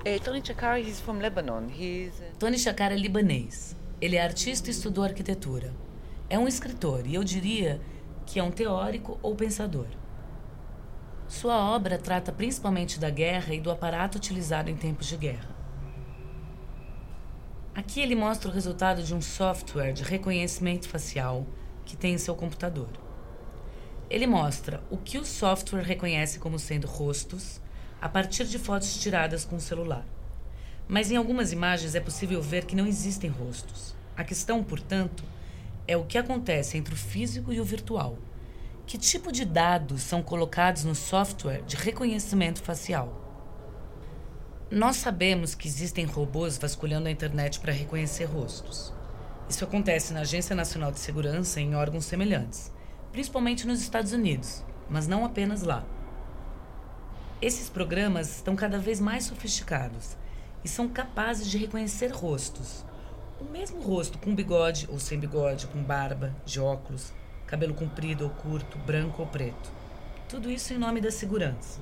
Uh, Tony Chakar, he's from Lebanon. He's... Tony Chakar é libanês. Ele é artista e estudou arquitetura. É um escritor e eu diria que é um teórico ou pensador. Sua obra trata principalmente da guerra e do aparato utilizado em tempos de guerra. Aqui ele mostra o resultado de um software de reconhecimento facial que tem em seu computador. Ele mostra o que o software reconhece como sendo rostos a partir de fotos tiradas com o celular. Mas em algumas imagens é possível ver que não existem rostos. A questão, portanto, é o que acontece entre o físico e o virtual. Que tipo de dados são colocados no software de reconhecimento facial? Nós sabemos que existem robôs vasculhando a internet para reconhecer rostos. Isso acontece na Agência Nacional de Segurança e em órgãos semelhantes, principalmente nos Estados Unidos, mas não apenas lá. Esses programas estão cada vez mais sofisticados e são capazes de reconhecer rostos. O mesmo rosto com bigode ou sem bigode, com barba, de óculos, cabelo comprido ou curto, branco ou preto. Tudo isso em nome da segurança.